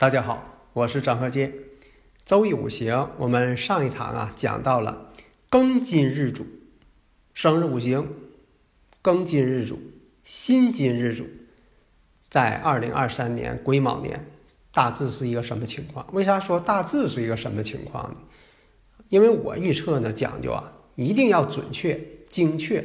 大家好，我是张鹤剑。周易五行，我们上一堂啊讲到了庚金日主，生日五行，庚金日主，辛金日主，在二零二三年癸卯年，大致是一个什么情况？为啥说大致是一个什么情况呢？因为我预测呢讲究啊，一定要准确、精确，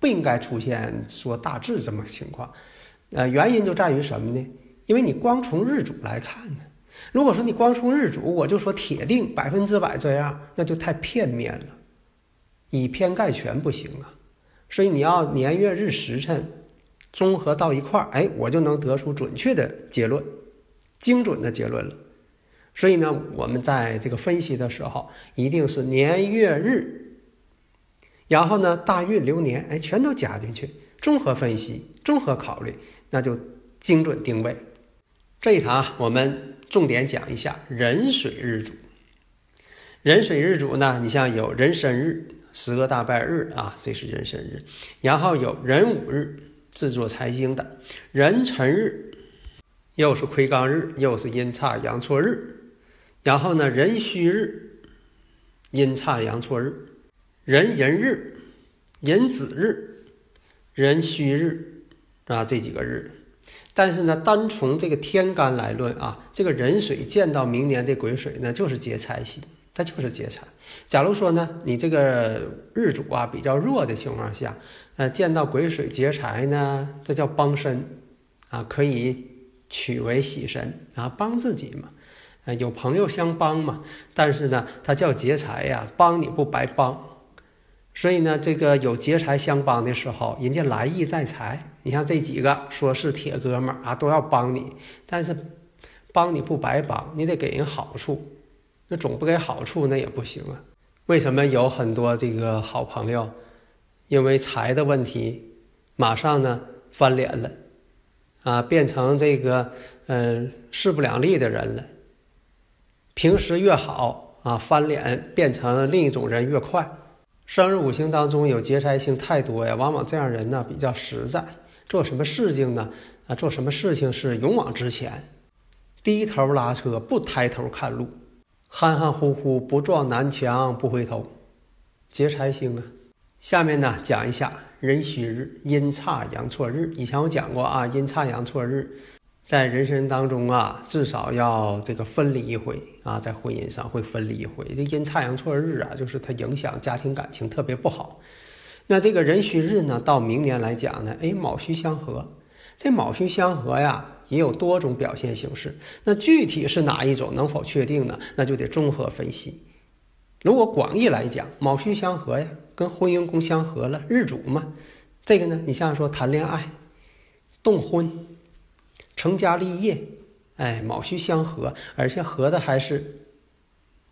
不应该出现说大致这么个情况。呃，原因就在于什么呢？因为你光从日主来看呢，如果说你光从日主，我就说铁定百分之百这样，那就太片面了，以偏概全不行啊。所以你要年月日时辰综合到一块儿，哎，我就能得出准确的结论，精准的结论了。所以呢，我们在这个分析的时候，一定是年月日，然后呢大运流年，哎，全都加进去，综合分析，综合考虑，那就精准定位。这一堂我们重点讲一下壬水日主。壬水日主呢，你像有壬申日、十个大拜日啊，这是壬申日；然后有壬午日，制作财星的；壬辰日，又是亏刚日，又是阴差阳错日；然后呢，壬戌日，阴差阳错日；壬寅日、壬子日、壬戌日啊，这几个日。但是呢，单从这个天干来论啊，这个壬水见到明年这癸水呢，就是劫财星，它就是劫财。假如说呢，你这个日主啊比较弱的情况下，呃，见到癸水劫财呢，这叫帮身啊，可以取为喜神啊，帮自己嘛，呃，有朋友相帮嘛。但是呢，它叫劫财呀，帮你不白帮。所以呢，这个有劫财相帮的时候，人家来意在财。你像这几个说是铁哥们儿啊，都要帮你，但是帮你不白帮，你得给人好处。那总不给好处，那也不行啊。为什么有很多这个好朋友，因为财的问题，马上呢翻脸了，啊，变成这个嗯势不两立的人了。平时越好啊，翻脸变成另一种人越快。生日五行当中有劫财星太多呀，往往这样人呢比较实在，做什么事情呢？啊，做什么事情是勇往直前，低头拉车不抬头看路，含含糊糊不撞南墙不回头，劫财星啊。下面呢讲一下壬戌日阴差阳错日，以前我讲过啊，阴差阳错日。在人生当中啊，至少要这个分离一回啊，在婚姻上会分离一回。这阴差阳错日啊，就是它影响家庭感情特别不好。那这个壬戌日呢，到明年来讲呢，哎，卯戌相合。这卯戌相合呀，也有多种表现形式。那具体是哪一种，能否确定呢？那就得综合分析。如果广义来讲，卯戌相合呀，跟婚姻宫相合了，日主嘛。这个呢，你像说谈恋爱、动婚。成家立业，哎，卯戌相合，而且合的还是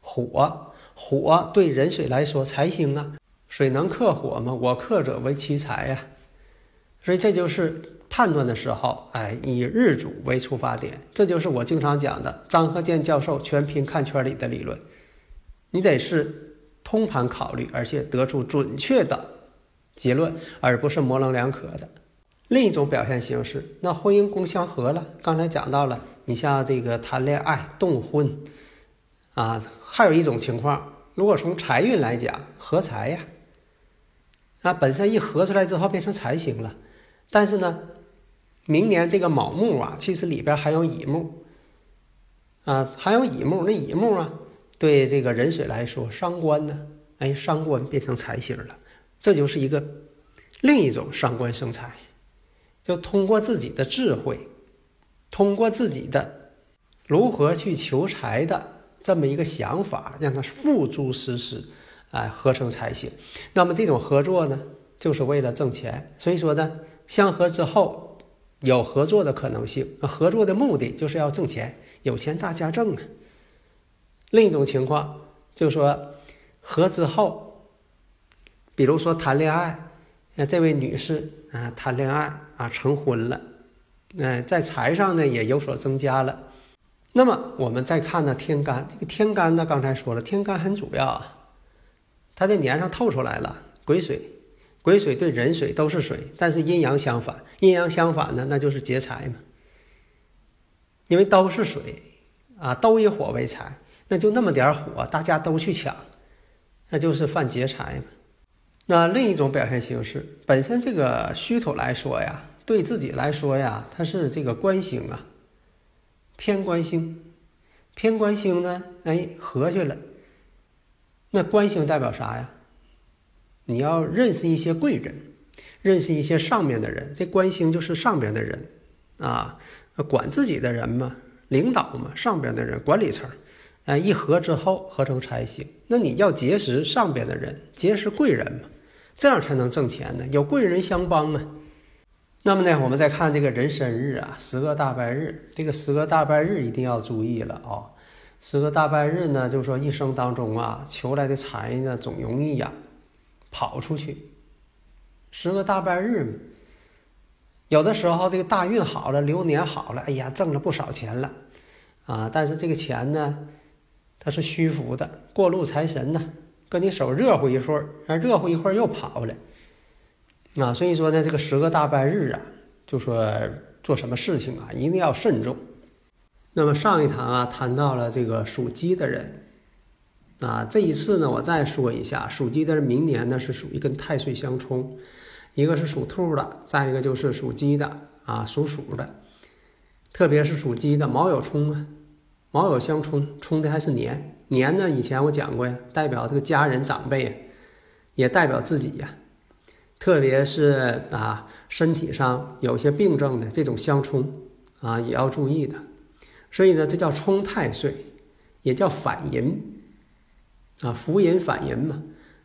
火，火对壬水来说财星啊，水能克火吗？我克者为其财呀，所以这就是判断的时候，哎，以日主为出发点，这就是我经常讲的张鹤健教授全凭看圈里的理论，你得是通盘考虑，而且得出准确的结论，而不是模棱两可的。另一种表现形式，那婚姻宫相合了。刚才讲到了，你像这个谈恋爱、动婚，啊，还有一种情况，如果从财运来讲，合财呀，那本身一合出来之后变成财星了。但是呢，明年这个卯木啊，其实里边还有乙木，啊，还有乙木。那乙木啊，对这个壬水来说伤官呢，哎，伤官变成财星了，这就是一个另一种伤官生财。就通过自己的智慧，通过自己的如何去求财的这么一个想法，让它付诸实施，哎，合成才行。那么这种合作呢，就是为了挣钱。所以说呢，相合之后有合作的可能性，合作的目的就是要挣钱，有钱大家挣啊。另一种情况就是说，合之后，比如说谈恋爱，那这位女士啊，谈恋爱啊，成婚了，嗯，在财上呢也有所增加了。那么我们再看呢，天干这个天干呢，刚才说了，天干很主要啊，它在年上透出来了，癸水，癸水对壬水都是水，但是阴阳相反，阴阳相反呢，那就是劫财嘛，因为都是水啊，都以火为财。那就那么点火，大家都去抢，那就是犯劫财嘛。那另一种表现形式，本身这个虚土来说呀，对自己来说呀，它是这个官星啊，偏官星，偏官星呢，哎，合去了。那官星代表啥呀？你要认识一些贵人，认识一些上面的人，这官星就是上边的人啊，管自己的人嘛，领导嘛，上边的人，管理层。哎，一合之后合成财星，那你要结识上边的人，结识贵人嘛，这样才能挣钱呢。有贵人相帮嘛。那么呢，我们再看这个人生日啊，十个大拜日，这个十个大拜日一定要注意了啊。十个大拜日呢，就是说一生当中啊，求来的财呢，总容易呀跑出去。十个大拜日，有的时候这个大运好了，流年好了，哎呀，挣了不少钱了啊，但是这个钱呢。它是虚浮的，过路财神呢，搁你手热乎一会儿，热乎一会儿又跑了，啊，所以说呢，这个十个大半日啊，就说做什么事情啊，一定要慎重。那么上一堂啊，谈到了这个属鸡的人，啊，这一次呢，我再说一下，属鸡的人明年呢是属于跟太岁相冲，一个是属兔的，再一个就是属鸡的，啊，属鼠的，特别是属鸡的卯酉冲啊。卯酉相冲，冲的还是年年呢？以前我讲过呀，代表这个家人长辈，也代表自己呀。特别是啊，身体上有些病症的这种相冲啊，也要注意的。所以呢，这叫冲太岁，也叫反淫啊，浮淫反淫嘛，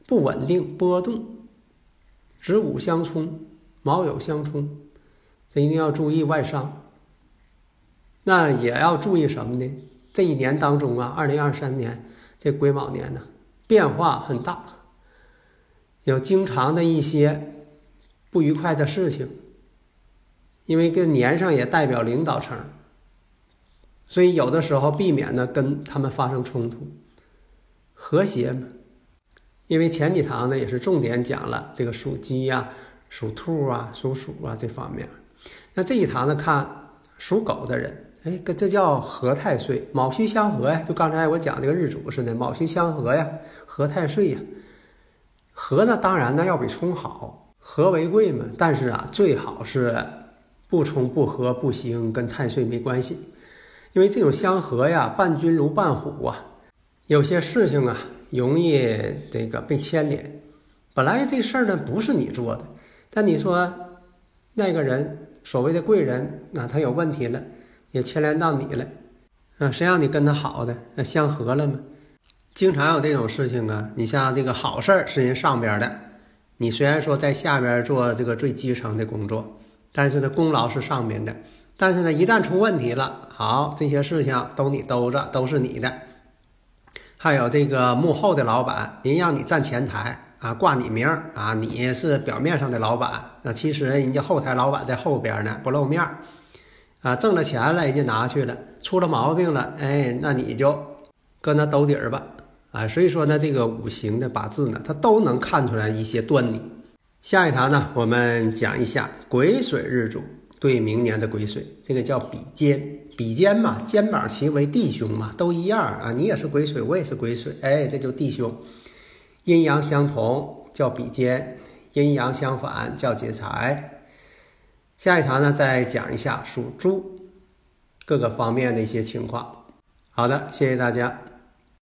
不稳定波动。子午相冲，卯酉相冲，这一定要注意外伤。那也要注意什么呢？这一年当中啊，二零二三年这癸卯年呢，变化很大，有经常的一些不愉快的事情，因为跟年上也代表领导层，所以有的时候避免呢跟他们发生冲突，和谐嘛。因为前几堂呢也是重点讲了这个属鸡呀、属兔啊、属鼠啊这方面，那这一堂呢看属狗的人。哎，跟这叫合太岁，卯戌相合呀，就刚才我讲这个日主似的，卯戌相合呀，合太岁呀。合呢，当然呢要比冲好，合为贵嘛。但是啊，最好是不冲不合不行，跟太岁没关系。因为这种相合呀，伴君如伴虎啊，有些事情啊，容易这个被牵连。本来这事儿呢不是你做的，但你说那个人所谓的贵人，那他有问题了。也牵连到你了，啊，谁让你跟他好的，那相合了吗？经常有这种事情啊。你像这个好事儿是人上边的，你虽然说在下边做这个最基层的工作，但是呢功劳是上面的。但是呢，一旦出问题了，好，这些事情都你兜着，都是你的。还有这个幕后的老板，人让你站前台啊，挂你名儿啊，你是表面上的老板，那其实人家后台老板在后边呢，不露面儿。啊，挣了钱了，人家拿去了，出了毛病了，哎，那你就搁那兜底儿吧，啊，所以说呢，这个五行的八字呢，它都能看出来一些端倪。下一堂呢，我们讲一下癸水日主对明年的癸水，这个叫比肩，比肩嘛，肩膀齐为弟兄嘛，都一样啊，你也是癸水，我也是癸水，哎，这就弟兄，阴阳相同叫比肩，阴阳相反叫劫财。下一堂呢，再讲一下属猪各个方面的一些情况。好的，谢谢大家。